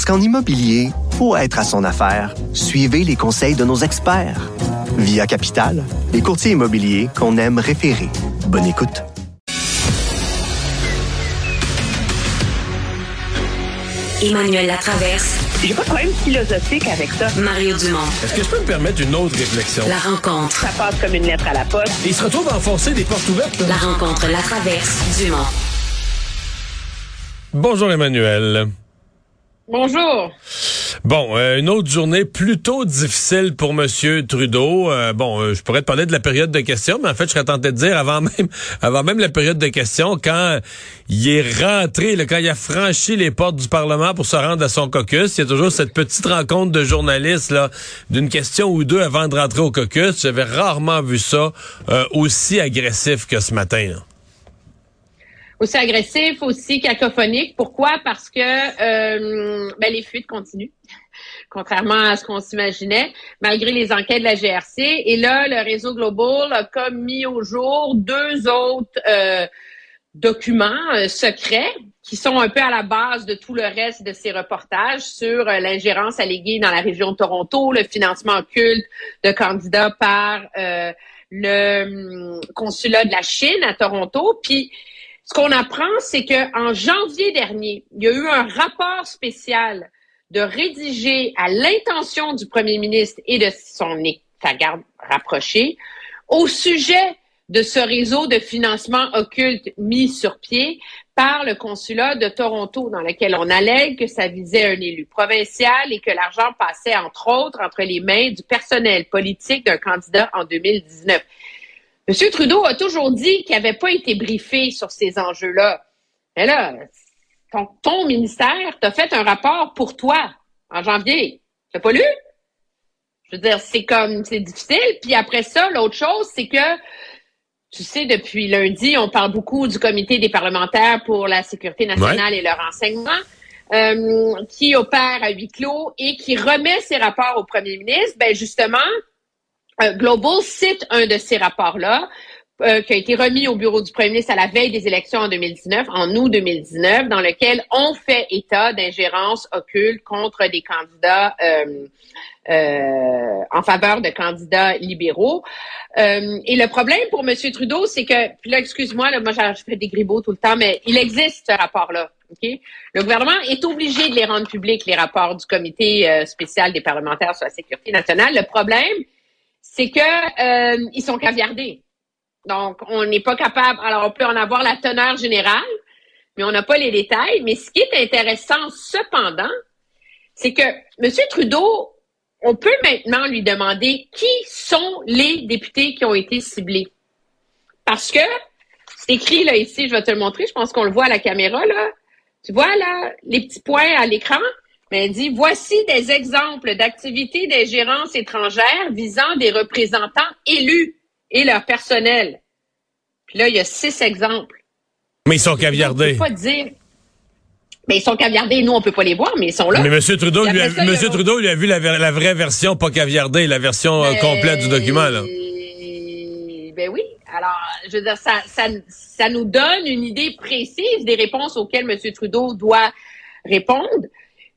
Parce qu'en immobilier, pour être à son affaire, suivez les conseils de nos experts. Via Capital, les courtiers immobiliers qu'on aime référer. Bonne écoute. Emmanuel Latraverse. J'ai pas de problème philosophique avec ça. Mario Dumont. Est-ce que je peux me permettre une autre réflexion? La rencontre. Ça passe comme une lettre à la poste. Il se retrouve à enfoncer des portes ouvertes. Là. La rencontre Latraverse. Dumont. Bonjour Emmanuel. Bonjour. Bon, euh, une autre journée plutôt difficile pour Monsieur Trudeau. Euh, bon, euh, je pourrais te parler de la période de questions, mais en fait, je serais tenté de dire avant même, avant même la période de questions, quand il est rentré, quand il a franchi les portes du Parlement pour se rendre à son caucus, il y a toujours cette petite rencontre de journalistes d'une question ou deux avant de rentrer au caucus. J'avais rarement vu ça aussi agressif que ce matin. Là aussi agressif, aussi cacophonique. Pourquoi? Parce que euh, ben, les fuites continuent, contrairement à ce qu'on s'imaginait, malgré les enquêtes de la GRC. Et là, le réseau Global a comme mis au jour deux autres euh, documents euh, secrets qui sont un peu à la base de tout le reste de ces reportages sur euh, l'ingérence alléguée dans la région de Toronto, le financement occulte de candidats par euh, le hum, consulat de la Chine à Toronto. Puis ce qu'on apprend, c'est qu'en janvier dernier, il y a eu un rapport spécial de rédiger à l'intention du premier ministre et de son sa garde rapprochée au sujet de ce réseau de financement occulte mis sur pied par le consulat de Toronto, dans lequel on allègue que ça visait un élu provincial et que l'argent passait, entre autres, entre les mains du personnel politique d'un candidat en 2019. M. Trudeau a toujours dit qu'il n'avait pas été briefé sur ces enjeux-là. Mais là, ton, ministère t'a fait un rapport pour toi en janvier. Tu n'as pas lu? Je veux dire, c'est comme, c'est difficile. Puis après ça, l'autre chose, c'est que, tu sais, depuis lundi, on parle beaucoup du comité des parlementaires pour la sécurité nationale et le renseignement, euh, qui opère à huis clos et qui remet ses rapports au premier ministre. Ben justement, euh, Global cite un de ces rapports-là, euh, qui a été remis au bureau du premier ministre à la veille des élections en 2019, en août 2019, dans lequel on fait état d'ingérence occulte contre des candidats euh, en faveur de candidats libéraux. et le problème pour M. Trudeau, c'est que, puis là, excuse-moi, là, moi, je fais des gribots tout le temps, mais il existe ce rapport-là. Le gouvernement est obligé de les rendre publics, les rapports du comité spécial des parlementaires sur la sécurité nationale. Le problème, c'est que euh, ils sont caviardés. Donc, on n'est pas capable. Alors, on peut en avoir la teneur générale, mais on n'a pas les détails. Mais ce qui est intéressant, cependant, c'est que M. Trudeau, on peut maintenant lui demander qui sont les députés qui ont été ciblés. Parce que c'est écrit là ici, je vais te le montrer, je pense qu'on le voit à la caméra là. Tu vois là les petits points à l'écran? Mais elle dit voici des exemples d'activités d'ingérence étrangère visant des représentants élus et leur personnel. Puis là, il y a six exemples. Mais ils sont caviardés. On peut pas dire. Mais ils sont caviardés. Nous, on peut pas les voir, mais ils sont là. Mais M. Trudeau, lui a, Monsieur Trudeau lui a vu la, vraie version, pas caviardée, la version euh, complète du document. Là. Ben oui. Alors, je veux dire, ça, ça, ça nous donne une idée précise des réponses auxquelles M. Trudeau doit répondre.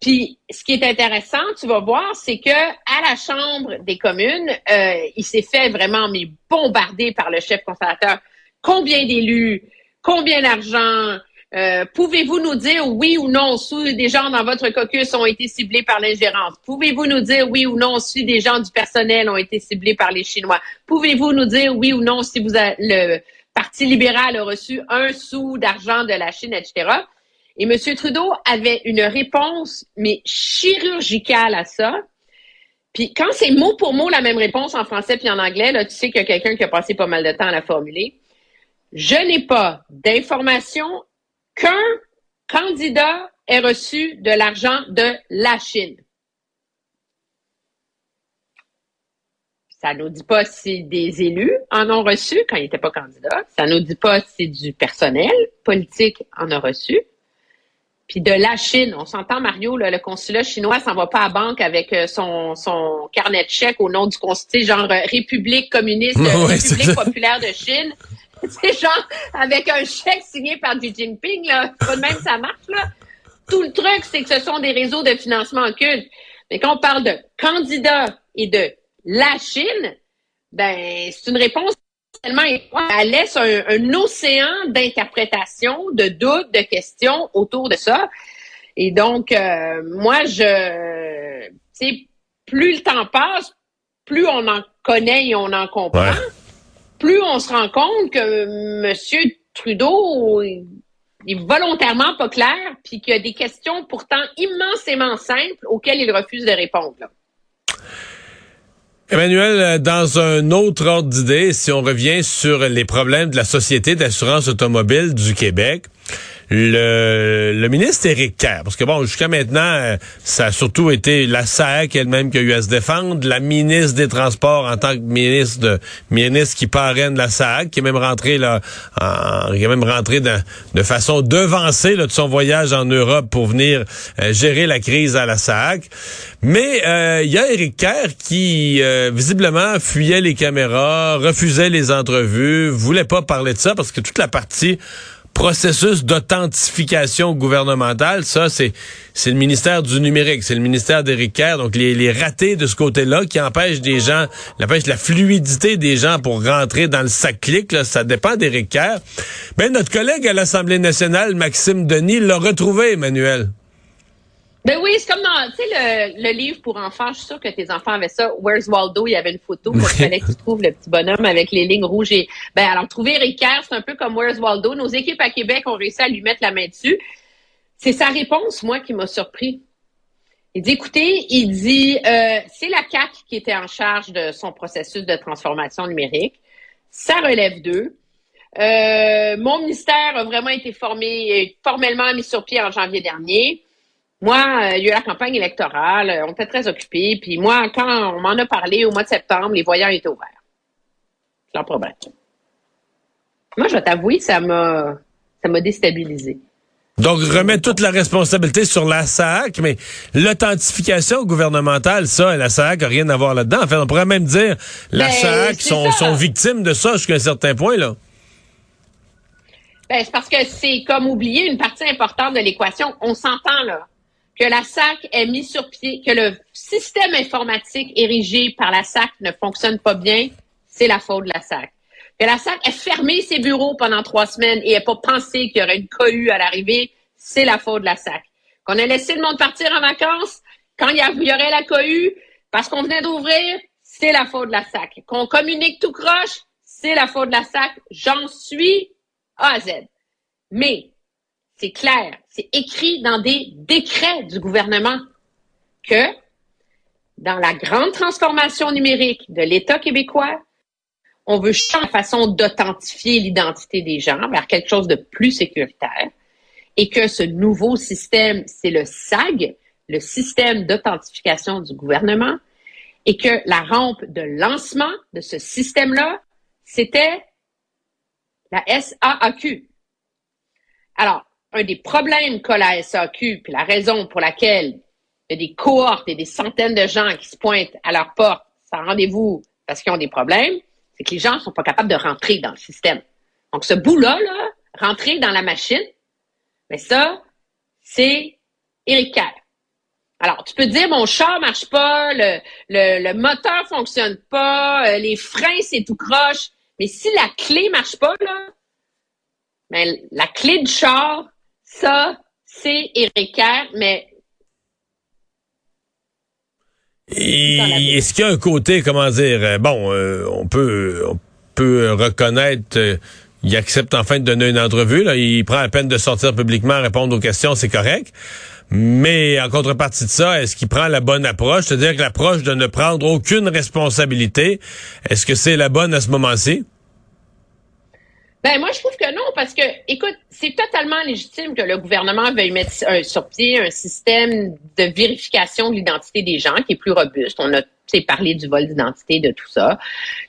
Puis, ce qui est intéressant, tu vas voir, c'est que à la Chambre des communes, euh, il s'est fait vraiment mais bombarder par le chef conservateur. Combien d'élus, combien d'argent, euh, Pouvez-vous nous dire oui ou non? Si des gens dans votre caucus ont été ciblés par l'ingérence? Pouvez-vous nous dire oui ou non si des gens du personnel ont été ciblés par les Chinois? Pouvez-vous nous dire oui ou non si vous le Parti libéral a reçu un sou d'argent de la Chine, etc.? Et M. Trudeau avait une réponse, mais chirurgicale à ça. Puis quand c'est mot pour mot la même réponse en français puis en anglais, là, tu sais qu'il y a quelqu'un qui a passé pas mal de temps à la formuler. Je n'ai pas d'information qu'un candidat ait reçu de l'argent de la Chine. Ça nous dit pas si des élus en ont reçu quand ils n'étaient pas candidats. Ça nous dit pas si du personnel politique en a reçu. Puis de la Chine, on s'entend, Mario, le consulat chinois s'en va pas à banque avec euh, son, son carnet de chèques au nom du consulat, genre euh, République communiste, République populaire de Chine. C'est genre avec un chèque signé par Xi Jinping, là. Pas de même ça marche, là. Tout le truc, c'est que ce sont des réseaux de financement occulte. Mais quand on parle de candidats et de la Chine, ben, c'est une réponse tellement elle laisse un, océan d'interprétations, de doutes, de questions autour de ça. Et donc, euh, moi, je, sais, plus le temps passe, plus on en connaît et on en comprend, plus on se rend compte que M. Trudeau est volontairement pas clair, puis qu'il y a des questions pourtant immensément simples auxquelles il refuse de répondre. Emmanuel, euh, dans un autre ordre d'idée, si on revient sur les problèmes de la Société d'assurance automobile du Québec, le, le ministre Éric Kerr, parce que bon, jusqu'à maintenant, euh, ça a surtout été la SAC elle-même qui a eu à se défendre, la ministre des Transports en tant que ministre de ministre qui parraine la SAC, qui est même rentré là, en, qui est même rentré de, façon devancée là, de son voyage en Europe pour venir euh, gérer la crise à la SAC. Mais euh, il y a Éric Kerr qui visiblement fuyait les caméras, refusait les entrevues, voulait pas parler de ça parce que toute la partie processus d'authentification gouvernementale, ça, c'est c'est le ministère du numérique, c'est le ministère d'Éric Kerr, donc les, les ratés de ce côté-là qui empêchent des gens, empêchent la fluidité des gens pour rentrer dans le sac clic, ça dépend d'Éric Kerr. Mais notre collègue à l'Assemblée nationale, Maxime Denis, l'a retrouvé, Emmanuel. Ben oui, c'est comme dans, tu sais, le, livre pour enfants. Je suis sûre que tes enfants avaient ça. Where's Waldo? Il y avait une photo. Il fallait que tu trouves le petit bonhomme avec les lignes rouges. Et, ben, alors, trouver Ricard, c'est un peu comme Where's Waldo? Nos équipes à Québec ont réussi à lui mettre la main dessus. C'est sa réponse, moi, qui m'a surpris. Il dit, écoutez, il dit, euh, c'est la CAC qui était en charge de son processus de transformation numérique. Ça relève d'eux. Euh, mon ministère a vraiment été formé, formellement mis sur pied en janvier dernier. Moi, euh, il y a eu la campagne électorale, euh, on était très occupés. Puis moi, quand on m'en a parlé au mois de septembre, les voyants étaient ouverts. Sans problème. Moi, je vais t'avouer, ça m'a ça m'a déstabilisé. Donc, remettre toute la responsabilité sur la SAC, mais l'authentification gouvernementale, ça, la SAC n'a rien à voir là-dedans. En fait, on pourrait même dire la ben, SAC sont, sont victimes de ça jusqu'à un certain point, là. Ben, c'est parce que c'est comme oublier une partie importante de l'équation. On s'entend, là que la SAC ait mis sur pied, que le système informatique érigé par la SAC ne fonctionne pas bien, c'est la faute de la SAC. Que la SAC ait fermé ses bureaux pendant trois semaines et ait pas pensé qu'il y aurait une cohue à l'arrivée, c'est la faute de la SAC. Qu'on ait laissé le monde partir en vacances quand il y, aurait la cohue parce qu'on venait d'ouvrir, c'est la faute de la SAC. Qu'on communique tout croche, c'est la faute de la SAC. J'en suis A à Z. Mais c'est clair, c'est écrit dans des décrets du gouvernement que dans la grande transformation numérique de l'État québécois, on veut changer la façon d'authentifier l'identité des gens vers quelque chose de plus sécuritaire et que ce nouveau système, c'est le SAG, le système d'authentification du gouvernement, et que la rampe de lancement de ce système-là, c'était la SAAQ. Alors, un des problèmes qu'a la SAQ, puis la raison pour laquelle il y a des cohortes et des centaines de gens qui se pointent à leur porte sans rendez-vous parce qu'ils ont des problèmes, c'est que les gens ne sont pas capables de rentrer dans le système. Donc, ce bout-là, là, rentrer dans la machine, mais ça, c'est Éric Kerr. Alors, tu peux dire, mon char marche pas, le, le, le moteur fonctionne pas, euh, les freins, c'est tout croche. Mais si la clé marche pas, là, ben, la clé du char, ça, c'est Éric mais est-ce qu'il y a un côté, comment dire, euh, bon, euh, on peut on peut reconnaître, euh, il accepte enfin de donner une entrevue, là, il prend la peine de sortir publiquement, répondre aux questions, c'est correct. Mais en contrepartie de ça, est-ce qu'il prend la bonne approche? C'est-à-dire que l'approche de ne prendre aucune responsabilité, est-ce que c'est la bonne à ce moment-ci? Ben moi je trouve que non parce que écoute c'est totalement légitime que le gouvernement veuille mettre sur pied un système de vérification de l'identité des gens qui est plus robuste. On a parlé du vol d'identité de tout ça.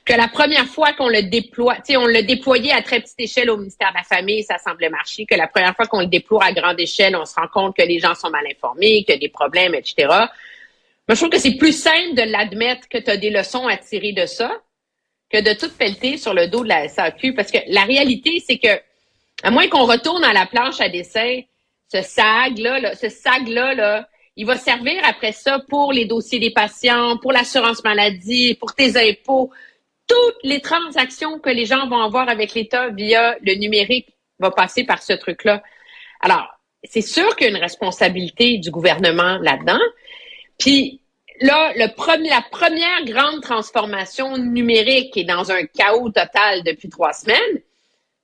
Que la première fois qu'on le déploie, tu sais on l'a déployé à très petite échelle au ministère de la Famille, ça semblait marcher. Que la première fois qu'on le déploie à grande échelle, on se rend compte que les gens sont mal informés, qu'il y a des problèmes, etc. Moi je trouve que c'est plus simple de l'admettre que tu as des leçons à tirer de ça que de tout pelleter sur le dos de la SAQ. Parce que la réalité, c'est que, à moins qu'on retourne à la planche à dessin, ce SAG-là, ce SAG-là, là, il va servir après ça pour les dossiers des patients, pour l'assurance maladie, pour tes impôts. Toutes les transactions que les gens vont avoir avec l'État via le numérique vont passer par ce truc-là. Alors, c'est sûr qu'il y a une responsabilité du gouvernement là-dedans. Puis, là, le premier, la première grande transformation numérique est dans un chaos total depuis trois semaines.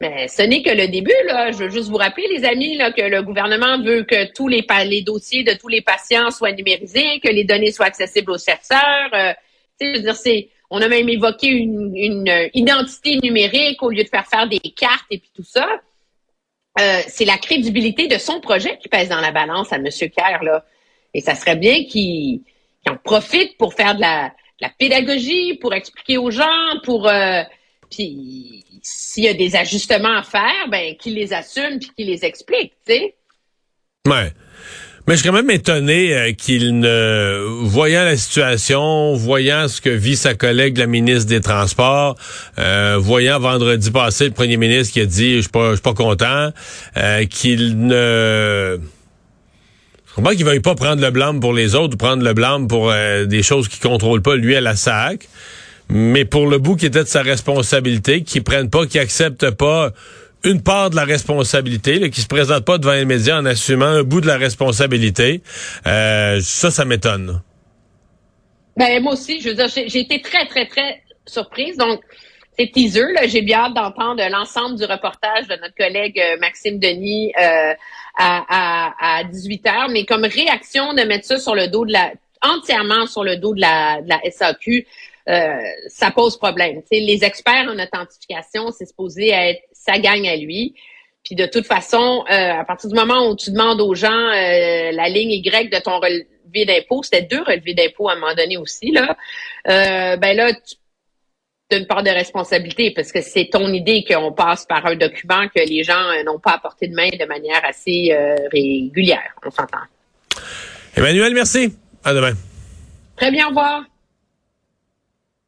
Mais ce n'est que le début, là. Je veux juste vous rappeler, les amis, là, que le gouvernement veut que tous les, dossiers de tous les patients soient numérisés, que les données soient accessibles aux chercheurs. Euh, je veux dire, c'est, on a même évoqué une, une, identité numérique au lieu de faire faire des cartes et puis tout ça. Euh, c'est la crédibilité de son projet qui pèse dans la balance à M. Kerr, là. Et ça serait bien qu'il qui en profitent pour faire de la, pédagogie, pour expliquer aux gens, pour euh, puis s'il y a des ajustements à faire, ben qu'ils les assument puis qu'ils les expliquent, tu sais. Ouais. Mais je suis quand même étonné euh, qu'il ne, voyant la situation, voyant ce que vit sa collègue, la ministre des Transports, euh, voyant vendredi passé le premier ministre qui a dit, je suis pas, je suis pas content, qu'il ne comprends qu'il veuille pas prendre le blâme pour les autres ou prendre le blâme pour euh, des choses qu'il contrôle pas lui à la SAC. Mais pour le bout qui était de sa responsabilité, qu'il prenne pas, qu'il accepte pas une part de la responsabilité, qui se présente pas devant les médias en assumant un bout de la responsabilité, euh, ça, ça m'étonne. Ben moi aussi, je veux dire, j'ai été très, très, très surprise. Donc, c'est teaser. J'ai bien hâte d'entendre l'ensemble du reportage de notre collègue euh, Maxime Denis euh, à, à, 18 heures. Mais comme réaction de mettre ça sur le dos de la entièrement sur le dos de la, de la SAQ, euh, ça pose problème. les experts en authentification, c'est supposé être sa gagne à lui. Puis de toute façon, à partir du moment où tu demandes aux gens la ligne Y de ton relevé d'impôt, c'était deux relevés d'impôt à un moment donné aussi là. ben là, tu d'une part de responsabilité parce que c'est ton idée qu'on passe par un document que les gens euh, n'ont pas apporté de main de manière assez euh, régulière. On s'entend. Emmanuel, merci. À demain. Très bien, au revoir.